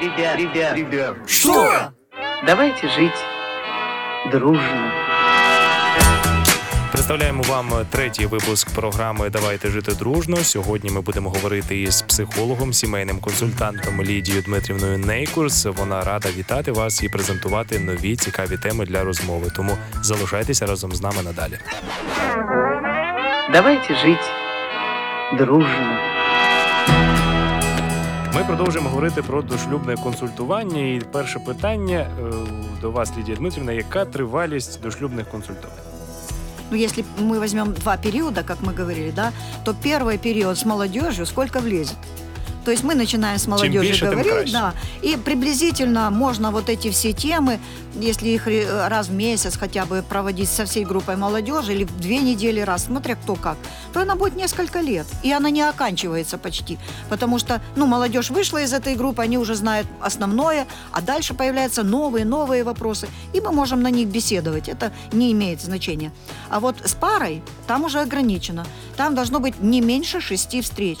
Ребят, ребят, Ребят, Что? давайте жить дружно. Представляємо вам третій випуск програми Давайте жити дружно. Сьогодні ми будемо говорити із психологом, сімейним консультантом Лідією Дмитрівною Нейкурс. Вона рада вітати вас і презентувати нові цікаві теми для розмови. Тому залишайтеся разом з нами надалі. Давайте жить дружно. Ми продовжуємо говорити про дошлюбне консультування. І перше питання е, до вас, Лідія Дмитрівна, яка тривалість дошлюбних консультувань? Ну, если мы возьмем два периода, как мы говорили, да, то первый период с молодежью сколько влезет? То есть мы начинаем с молодежи больше, говорить, да, и приблизительно можно вот эти все темы, если их ре- раз в месяц хотя бы проводить со всей группой молодежи или в две недели раз, смотря кто как, то она будет несколько лет, и она не оканчивается почти, потому что, ну, молодежь вышла из этой группы, они уже знают основное, а дальше появляются новые, новые вопросы, и мы можем на них беседовать, это не имеет значения. А вот с парой там уже ограничено, там должно быть не меньше шести встреч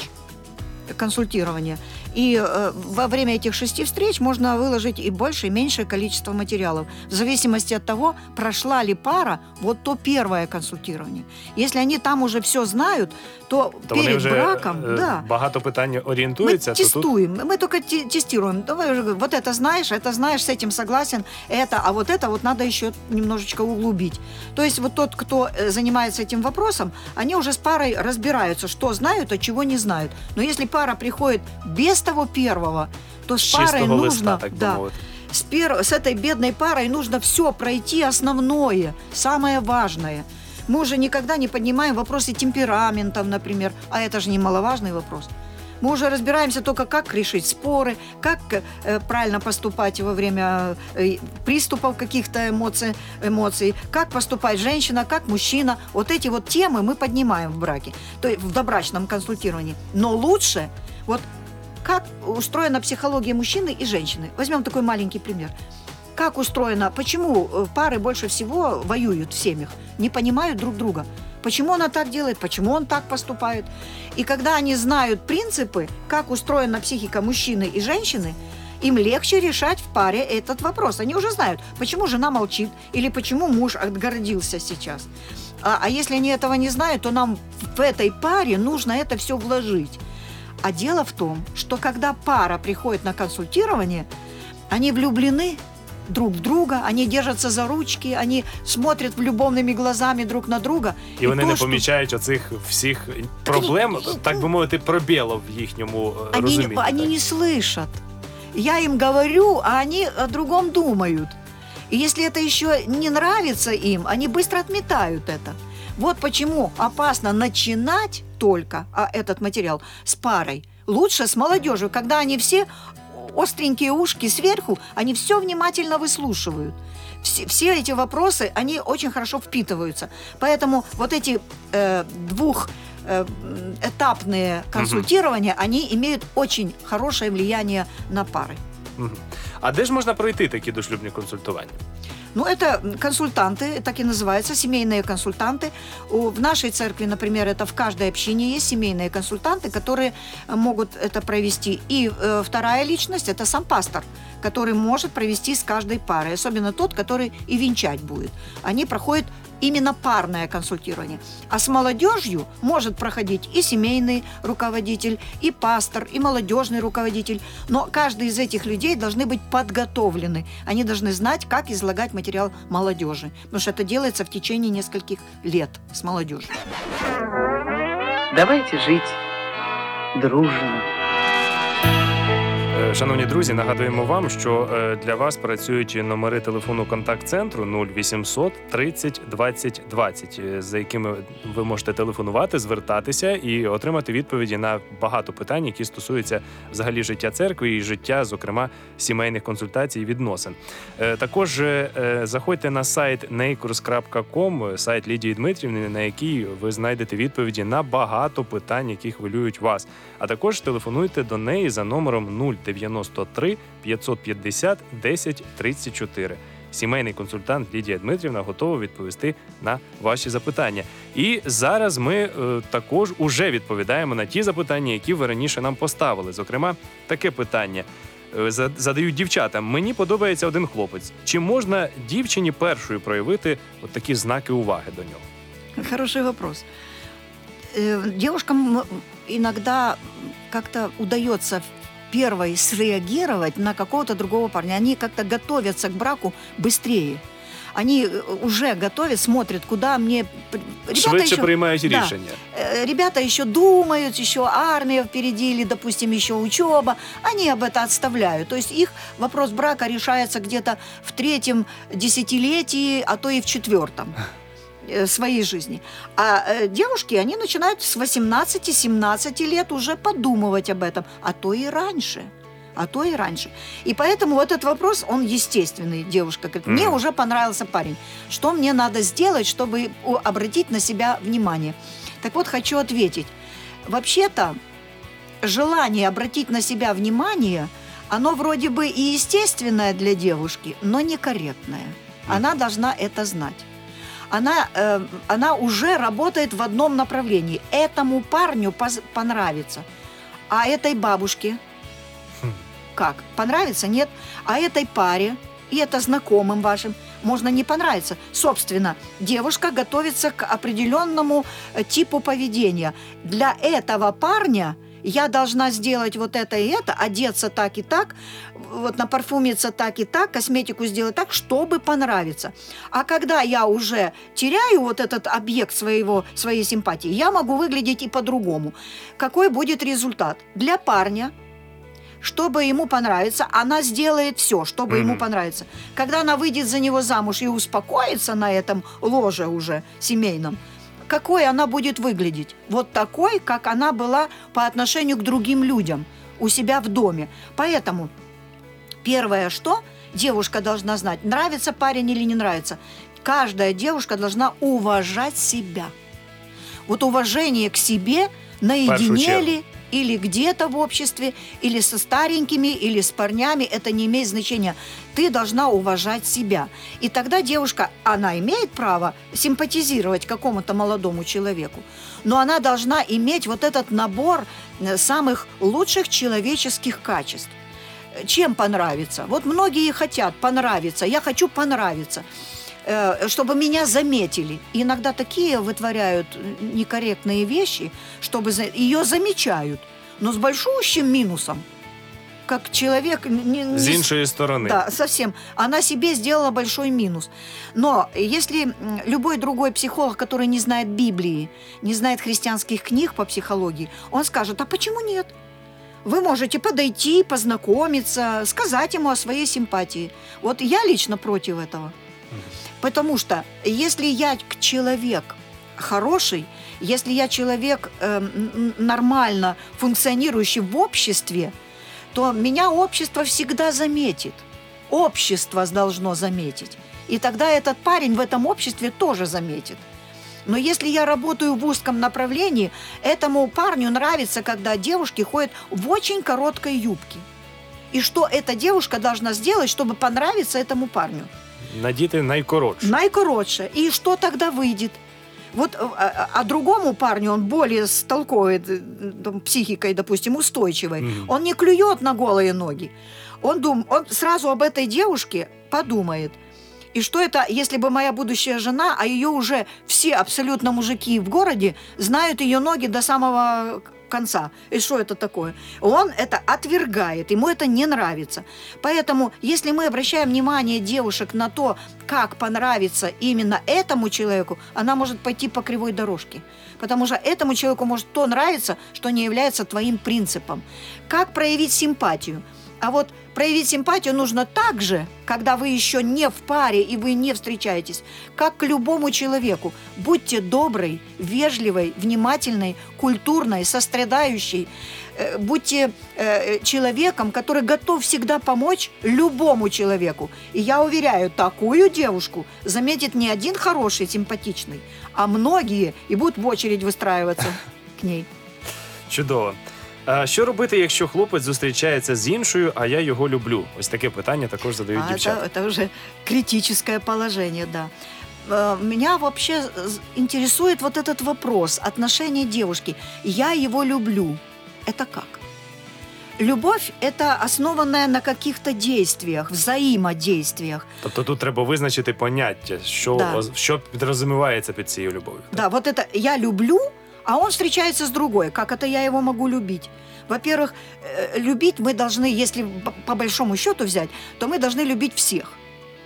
консультирования. И э, во время этих шести встреч можно выложить и больше, и меньшее количество материалов, в зависимости от того, прошла ли пара вот то первое консультирование. Если они там уже все знают, то, То перед вже браком, е, да, багато питань мы орієнтуються. Тут тестуем, мы только те- тестируем. Давай уже вот это знаешь, это знаешь, с этим согласен, это, а вот это вот надо еще немножечко углубить. То есть вот тот, кто э, занимается этим вопросом, они уже с парой разбираются, что знают, а чего не знают. Но если пара приходит без того первого, то с з парой нужно, листа, так да, с, пер- с этой бедной парой нужно все пройти основное, самое важное. Мы уже никогда не поднимаем вопросы темпераментов, например, а это же немаловажный вопрос. Мы уже разбираемся только, как решить споры, как э, правильно поступать во время э, приступов каких-то эмоций, эмоций, как поступать женщина, как мужчина. Вот эти вот темы мы поднимаем в браке, то есть в добрачном консультировании. Но лучше, вот как устроена психология мужчины и женщины. Возьмем такой маленький пример. Как устроено, почему э, пары больше всего воюют в семьях, не понимают друг друга. Почему она так делает, почему он так поступает. И когда они знают принципы, как устроена психика мужчины и женщины, им легче решать в паре этот вопрос. Они уже знают, почему жена молчит или почему муж отгордился сейчас. А, а если они этого не знают, то нам в этой паре нужно это все вложить. А дело в том, что когда пара приходит на консультирование, они влюблены друг в друга, они держатся за ручки, они смотрят любовными глазами друг на друга. І вони то, не що помічають оцих всіх проблем, ні, ні, так би мовити, пробілів в їхньому е, Они, розумінні. они так. не слышат. Я им говорю, а они о другом думают. И если это еще не нравится им, они быстро отметают это. Вот почему опасно начинать только а, этот материал с парой. Лучше с молодежью, когда они все остренькие ушки сверху, они все внимательно выслушивают. Все, все эти вопросы, они очень хорошо впитываются. Поэтому вот эти э, двух э, этапные консультирования, они имеют очень хорошее влияние на пары. А де ж можна пройти такі дошлюбні консультування? Ну, это консультанты, так и называются, семейные консультанты. У- В нашей церкви, например, это в каждой общине есть семейные консультанты, которые э, могут это провести. И э, вторая личность – это сам пастор, который может провести с каждой парой, особенно тот, который и венчать будет. Они проходят именно парное консультирование. А с молодежью может проходить и семейный руководитель, и пастор, и молодежный руководитель. Но каждый из этих людей должны быть подготовлены. Они должны знать, как излагать материал молодежи. Потому что это делается в течение нескольких лет с молодежью. Давайте жить дружно. Шановні друзі, нагадуємо вам, що е, для вас працюють номери телефону контакт-центру 0800 30 20 20, е, за якими ви можете телефонувати, звертатися і отримати відповіді на багато питань, які стосуються взагалі життя церкви і життя, зокрема сімейних консультацій і відносин. Е, Також е, заходьте на сайт neikurs.com, сайт Лідії Дмитрівни, на який ви знайдете відповіді на багато питань, які хвилюють вас. А також телефонуйте до неї за номером 093 550 10 34. сімейний консультант Лідія Дмитрівна готова відповісти на ваші запитання. І зараз ми е, також уже відповідаємо на ті запитання, які ви раніше нам поставили. Зокрема, таке питання. е, Задають дівчатам. Мені подобається один хлопець. Чи можна дівчині першою проявити от такі знаки уваги до нього? Хороший вопрос. Э, Девушкам иногда как-то удается первой среагировать на какого-то другого парня. Они как-то готовятся к браку быстрее. Они э, уже готовят, смотрят, куда мне... Ребята Швидше еще, приймають Да. рішення. э, ребята еще думают, еще армия впереди или, допустим, еще учеба. Они об это отставляют. То есть их вопрос брака решается где-то в третьем десятилетии, а то и в четвертом своей жизни. А э, девушки, они начинают с 18-17 лет уже подумывать об этом, а то и раньше. А то и раньше. И поэтому вот этот вопрос, он естественный. Девушка говорит, мне Мгм. уже понравился парень. Что мне надо сделать, чтобы обратить на себя внимание? Так вот, хочу ответить. Вообще-то, желание обратить на себя внимание, оно вроде бы и естественное для девушки, но некорректное. Она должна это знать. Она, э, она уже работает в одном направлении. Этому парню понравится. А этой бабушке Хм. как? Понравится? Нет. А этой паре и это знакомым вашим можно не понравиться. Собственно, девушка готовится к определенному э, типу поведения. Для этого парня я должна сделать вот это и это, одеться так и так, вот напарфумиться так и так, косметику сделать так, чтобы понравиться. А когда я уже теряю вот этот объект своего, своей симпатии, я могу выглядеть и по-другому. Какой будет результат? Для парня чтобы ему понравиться, она сделает все, чтобы ему Мгм. понравиться. Когда она выйдет за него замуж и успокоится на этом ложе уже семейном, какой она будет выглядеть? Вот такой, как она была по отношению к другим людям у себя в доме. Поэтому первое, что девушка должна знать, нравится парень или не нравится. Каждая девушка должна уважать себя. Вот уважение к себе наедине ли, или где-то в обществе, или со старенькими, или с парнями, это не имеет значения. Ты должна уважать себя. И тогда девушка, она имеет право симпатизировать какому-то молодому человеку, но она должна иметь вот этот набор э, самых лучших человеческих качеств. Чем понравиться? Вот многие хотят понравиться. Я хочу понравиться чтобы меня заметили. И иногда такие вытворяют э, некорректные вещи, чтобы за- ее замечают, но с большущим минусом. Как человек не, не с- іншої сторони. да, совсем. Она себе сделала большой минус. Но если любой другой психолог, который не знает Библии, не знает христианских книг по психологии, он скажет, а почему нет? Вы можете подойти, познакомиться, сказать ему о своей симпатии. Вот я лично против этого. Потому что если я человек хороший, если я человек э, нормально функционирующий в обществе, то меня общество всегда заметит. Общество должно заметить. И тогда этот парень в этом обществе тоже заметит. Но если я работаю в узком направлении, этому парню нравится, когда девушки ходят в очень короткой юбке. И что эта девушка должна сделать, чтобы понравиться этому парню? Надіти найкоротше. Наикоротше. И что тогда выйдет? Вот, э, а, а другому парню он более с толковой э, там, психикой, допустим, устойчивой. Мгм. Он не клюет на голые ноги. Он, дум, он сразу об этой девушке подумает. И что это, если бы моя будущая жена, а ее уже все абсолютно мужики в городе знают ее ноги до самого конца. И что это такое? Он это отвергает, ему это не нравится. Поэтому, если мы обращаем внимание девушек на то, как понравится именно этому человеку, она может пойти по кривой дорожке. Потому что этому человеку может то нравиться, что не является твоим принципом. Как проявить симпатию? А вот проявить симпатию нужно так же, когда вы еще не в паре и вы не встречаетесь, как к любому человеку. Будьте доброй, вежливой, внимательной, культурной, сострадающей. Э, Будьте э, человеком, который готов всегда помочь любому человеку. И я уверяю, такую девушку заметит не один хороший, симпатичный, а многие и будут в очередь выстраиваться к ней. Чудово. А що робити, якщо хлопець зустрічається з іншою, а я його люблю? Ось таке питання також задають А дівчата. это, это уже критическое положение, да. Э, Меня вообще з- интересует вот этот вопрос отношения девушки. Я его люблю. Это как? Любовь – это основанная на каких-то действиях, взаимодействиях. Тобто тут треба визначити поняття, що, Да. оз- що підрозумівається під цією любов'ю. Да, вот это я люблю, а он встречается с другой. Как это я его могу любить? Во-первых, э, любить мы должны, если по большому счету взять, то мы должны любить всех.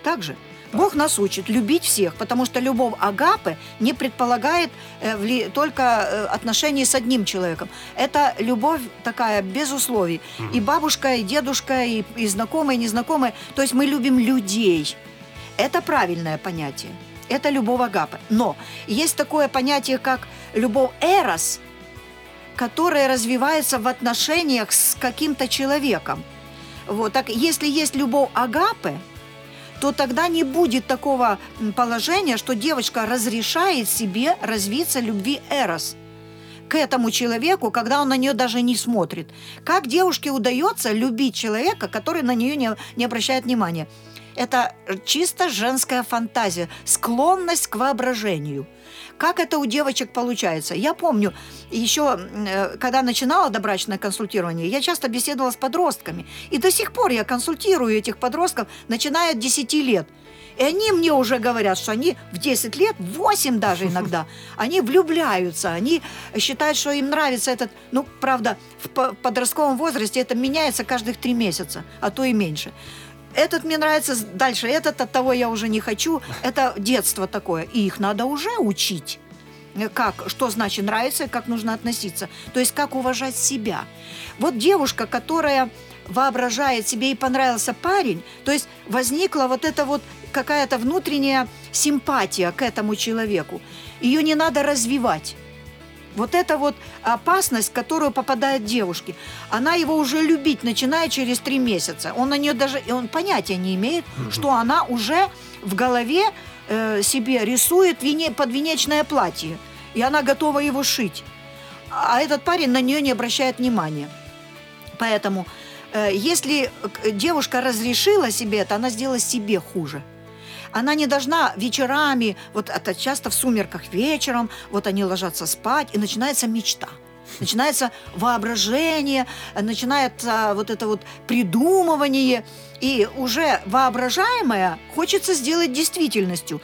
Так же? Бог нас учит любить всех, потому что любовь агапы не предполагает э, вли- только э, отношений с одним человеком. Это любовь такая без условий. Мгм. И бабушка, и дедушка, и, и знакомые, и незнакомые. То есть мы любим людей. Это правильное понятие. Это любовь агапы. Но есть такое понятие, как любовь эрос, которая развивается в отношениях с каким-то человеком. Вот так, если есть любовь агапы, то тогда не будет такого положения, что девочка разрешает себе развиться любви эрос к этому человеку, когда он на нее даже не смотрит. Как девушке удается любить человека, который на нее не, не обращает внимания? Это чисто женская фантазия, склонность к воображению. Как это у девочек получается? Я помню, еще э, когда начинала добрачное консультирование, я часто беседовала с подростками. И до сих пор я консультирую этих подростков, начиная от 10 лет. И они мне уже говорят, что они в 10 лет, 8 даже иногда, они влюбляются, они считают, что им нравится этот... Ну, правда, в по- подростковом возрасте это меняется каждых 3 месяца, а то и меньше. Этот мне нравится дальше, этот от того я уже не хочу. Это детство такое, и их надо уже учить. Э, Как, что значит нравится, как нужно относиться. То есть как уважать себя. Вот девушка, которая воображает себе и понравился парень, то есть возникла вот эта вот какая-то внутренняя симпатия к этому человеку. Ее не надо развивать. Вот это вот опасность, в которую попадает девушки. Она его уже любить начинает через три месяца. Он на нее даже, и он понятия не имеет, Мгм. что она уже в голове э, себе рисует вене- подвенечное платье. И она готова его шить. А этот парень на нее не обращает внимания. Поэтому, э, если девушка разрешила себе это, она сделала себе хуже. Она не должна вечерами, вот это часто в сумерках вечером, вот они ложатся спать, и начинается мечта. Начинается воображение, начинается вот это вот придумывание, и уже воображаемое хочется сделать действительностью.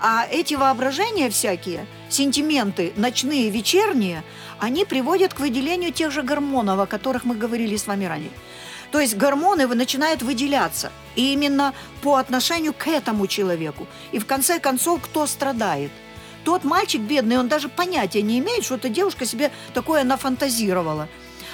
А эти воображения всякие, сентименты ночные, вечерние, они приводят к выделению тех же гормонов, о которых мы говорили с вами ранее. То есть гормоны начинают выделяться. И именно по отношению к этому человеку. И в конце концов, кто страдает? Тот мальчик бедный, он даже понятия не имеет, что эта девушка себе такое нафантазировала.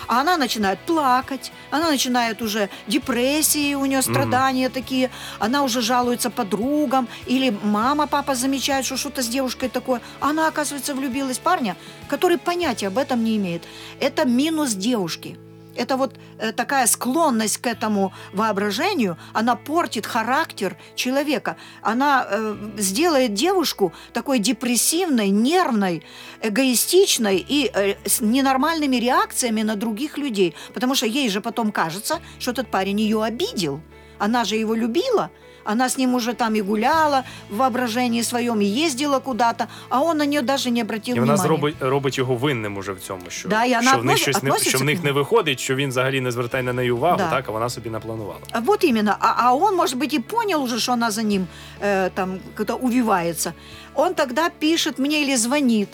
А она начинает плакать, она начинает уже депрессии, у нее страдания такие, она уже жалуется подругам, или мама, папа замечают, что что-то с девушкой такое. Она, оказывается, влюбилась в парня, который понятия об этом не имеет. Это минус девушки. Это вот э, такая склонность к этому воображению, она портит характер человека. Она э, сделает девушку такой депрессивной, нервной, эгоистичной и э, с ненормальными реакциями на других людей. Потому что ей же потом кажется, что этот парень ее обидел. Она же его любила, она с ним уже там и гуляла в воображении своем, и ездила куда-то, а он на нее даже не обратил І вона внимания. зробить, робить його винним уже в цьому, що, Да, і вона що в них щось не относиться що в них не виходить, що він взагалі не звертає на неї увагу, Да. так а вона собі напланувала. А Вот именно. А, а он, может быть, и понял уже, что она за ним э, там как-то увивается. Он тогда пишет мне или звонит.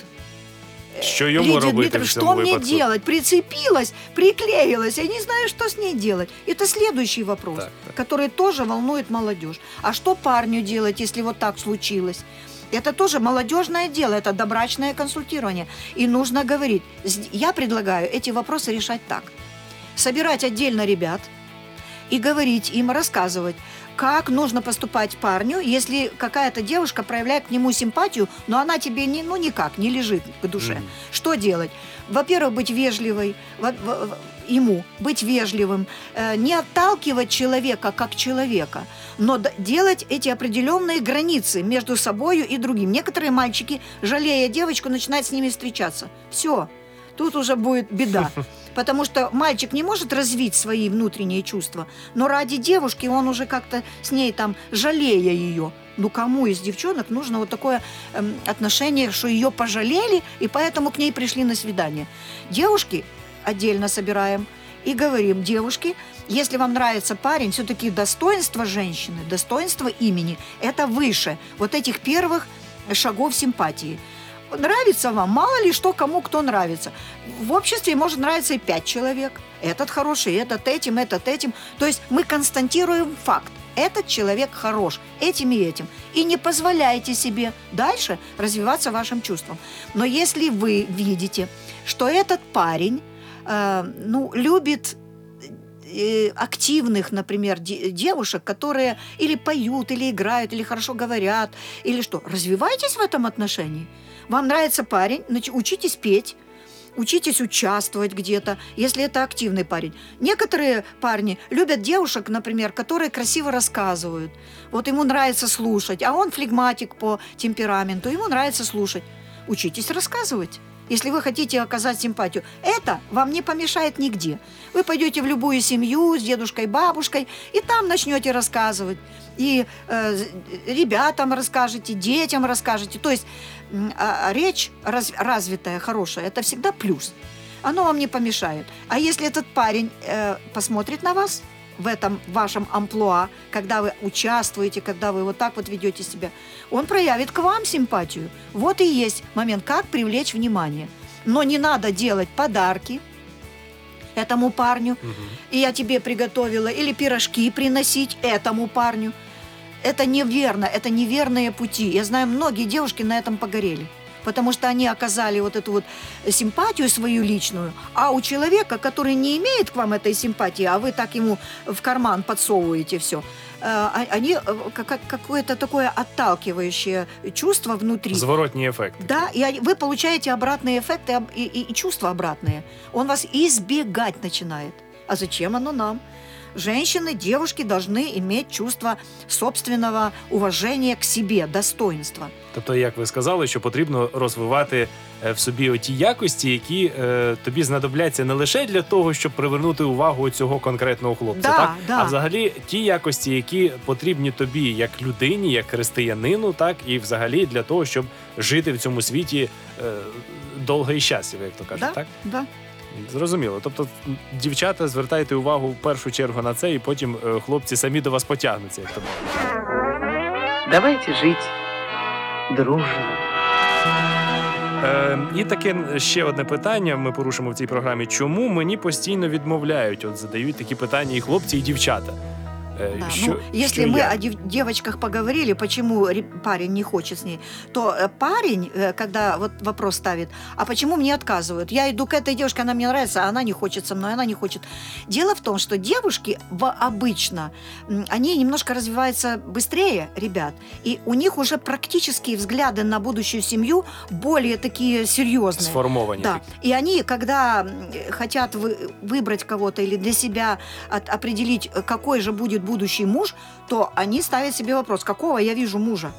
Що йому Лидия робити Дмитриевна, в что цьому мне випадку? делать? Прицепилась, приклеилась. Я не знаю, что с ней делать. Это следующий вопрос, Так, так. который тоже волнует молодежь. А что парню делать, если вот так случилось? Это тоже молодежное дело, это добрачное консультирование. И нужно говорить. Я предлагаю эти вопросы решать так. Собирать отдельно ребят и говорить им, рассказывать, как нужно поступать парню, если какая-то девушка проявляет к нему симпатию, но она тебе не, ну, никак не лежит к душе. Мгм. Что делать? Во-первых, быть вежливой, во- во- ему быть вежливым, э, не отталкивать человека как человека, но делать эти определенные границы между собою и другим. Некоторые мальчики, жалея девочку, начинают с ними встречаться. Все, тут уже будет беда. Потому что мальчик не может развить свои внутренние чувства, но ради девушки он уже как-то с ней там, жалея ее. Ну, кому из девчонок нужно вот такое эм, отношение, что ее пожалели, и поэтому к ней пришли на свидание? Девушки отдельно собираем и говорим, девушки, если вам нравится парень, все-таки достоинство женщины, достоинство имени – это выше вот этих первых шагов симпатии. Нравится вам, мало ли что кому кто нравится. В обществе может нравиться и пять человек. Этот хороший, этот этим, этот этим. То есть мы констатируем факт. Этот человек хорош этим и этим. И не позволяйте себе дальше развиваться вашим чувством. Но если вы видите, что этот парень э, ну, любит э, активных, например, де- девушек, которые или поют, или играют, или хорошо говорят, или что. Развивайтесь в этом отношении. Вам нравится парень, учитесь петь, учитесь участвовать где-то, если это активный парень. Некоторые парни любят девушек, например, которые красиво рассказывают. Вот ему нравится слушать, а он флегматик по темпераменту, ему нравится слушать. Учитесь рассказывать. Если вы хотите оказать симпатию, это вам не помешает нигде. Вы пойдете в любую семью с дедушкой, бабушкой, и там начнете рассказывать. И э, ребятам расскажете, детям расскажете. То есть а речь раз- развитая, хорошая, это всегда плюс. Оно вам не помешает. А если этот парень э, посмотрит на вас в этом вашем амплуа, когда вы участвуете, когда вы вот так вот ведете себя, он проявит к вам симпатию. Вот и есть момент, как привлечь внимание. Но не надо делать подарки этому парню, Мгм. и я тебе приготовила, или пирожки приносить этому парню. Это неверно, это неверные пути. Я знаю, многие девушки на этом погорели. Потому что они оказали вот эту вот симпатию свою личную, а у человека, который не имеет к вам этой симпатии, а вы так ему в карман подсовываете все, они э, как- какое-то такое отталкивающее чувство внутри. Зворотній ефект. Да, и вы получаете обратные эффекты и, и- и чувства обратные. Он вас избегать начинает. А зачем оно нам? Женщины, девушки должны иметь чувство собственного уважения к себе, достоинства. Тобто, як ви сказали, що потрібно розвивати е, в собі оті якості, які е, тобі знадобляться не лише для того, щоб привернути увагу цього конкретного хлопця, Да, так да. а взагалі ті якості, які потрібні тобі як людині, як християнину, так і взагалі для того, щоб жити в цьому світі е, довго і щасливо, як то кажуть, Да, так да. Зрозуміло. Тобто, дівчата, звертайте увагу в першу чергу на це, і потім е, хлопці самі до вас потягнуться. Як то. Давайте жить дружно. Е, і таке ще одне питання. Ми порушимо в цій програмі. Чому мені постійно відмовляють? От задають такі питання і хлопці, і дівчата. Е, Да, що, ну, если мы як? о дев- девочках поговорили, почему ре- парень не хочет с ней, то э, парень, э, когда вот вопрос ставит, а почему мне отказывают? Я иду к этой девушке, она мне нравится, а она не хочет со мной, она не хочет. Дело в том, что девушки обычно, они немножко развиваются быстрее, ребят, и у них уже практические взгляды на будущую семью более такие серьезные. сформовані. Да. И они, когда хотят вы- выбрать кого-то или для себя от- определить, э, какой же будет будущий муж, то они ставят себе вопрос, какого я вижу мужа.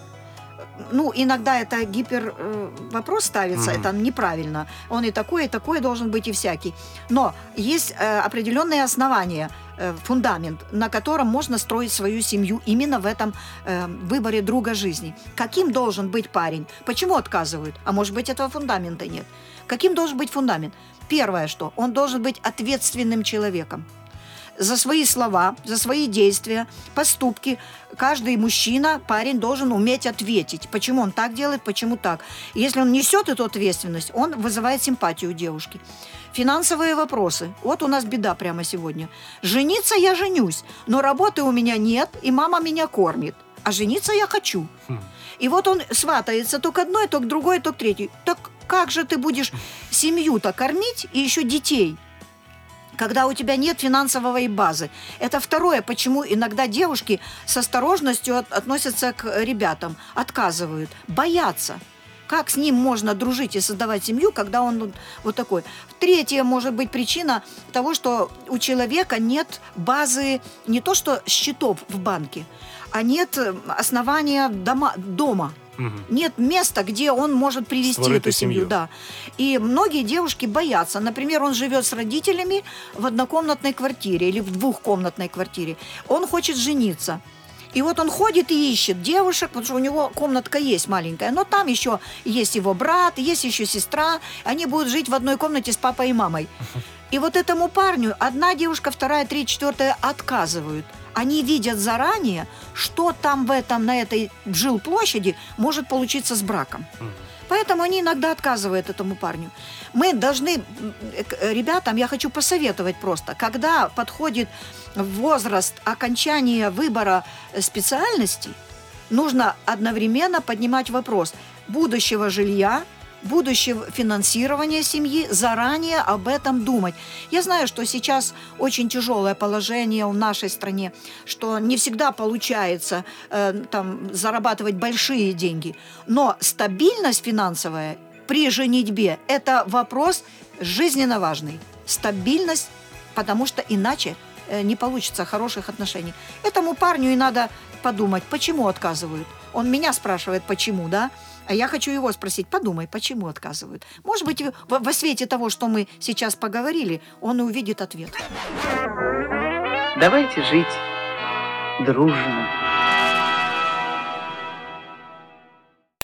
Ну, иногда это гипер э, вопрос ставится, Мгм. это неправильно. Он и такой, и такой должен быть, и всякий. Но есть э, определенные основания, э, фундамент, на котором можно строить свою семью именно в этом э, выборе друга жизни. Каким должен быть парень? Почему отказывают? А может быть, этого фундамента нет. Каким должен быть фундамент? Первое, что он должен быть ответственным человеком. За свои слова, за свои действия, поступки каждый мужчина, парень должен уметь ответить. Почему он так делает, почему так. Если он несет эту ответственность, он вызывает симпатию у девушки. Финансовые вопросы. Вот у нас беда прямо сегодня. Жениться я женюсь, но работы у меня нет, и мама меня кормит. А жениться я хочу. И вот он сватается то к одной, то к другой, то к третьей. Так как же ты будешь семью-то кормить и еще детей? Когда у тебя нет финансовой базы. Это второе, почему иногда девушки с осторожностью от- относятся к ребятам, отказывают, боятся. Как с ним можно дружить и создавать семью, когда он вот- такой? Третья может быть причина того, что у человека нет базы не то что счетов в банке, а нет э, основания дома, дома Мгм. Нет места, где он может привести Створити эту семью. сім'ю. Да. И многие девушки боятся. Например, он живет с родителями в однокомнатной квартире или в двухкомнатной квартире. Он хочет жениться. И вот он ходит и ищет девушек, потому что у него комнатка есть маленькая, но там еще есть его брат, есть еще сестра, они будут жить в одной комнате с папой и мамой. И вот этому парню одна девушка, вторая, третья, четвертая отказывают. Они видят заранее, что там в этом, на этой жилплощади может получиться с браком. Поэтому они иногда отказывают этому парню. Мы должны, э, э, ребятам, я хочу посоветовать просто, когда подходит возраст окончания выбора э, специальности, нужно одновременно поднимать вопрос будущего жилья, будущего финансирования семьи, заранее об этом думать. Я знаю, что сейчас очень тяжелое положение в нашей стране, что не всегда получается э, там, зарабатывать большие деньги, но стабильность финансовая при женитьбе – это вопрос жизненно важный. Стабильность, потому что иначе э, не получится хороших отношений. Этому парню и надо подумать, почему отказывают. Он меня спрашивает, почему, да? А я хочу его спросить, подумай, почему отказывают. Может быть, во, свете того, что мы сейчас поговорили, он и увидит ответ. Давайте жить дружно.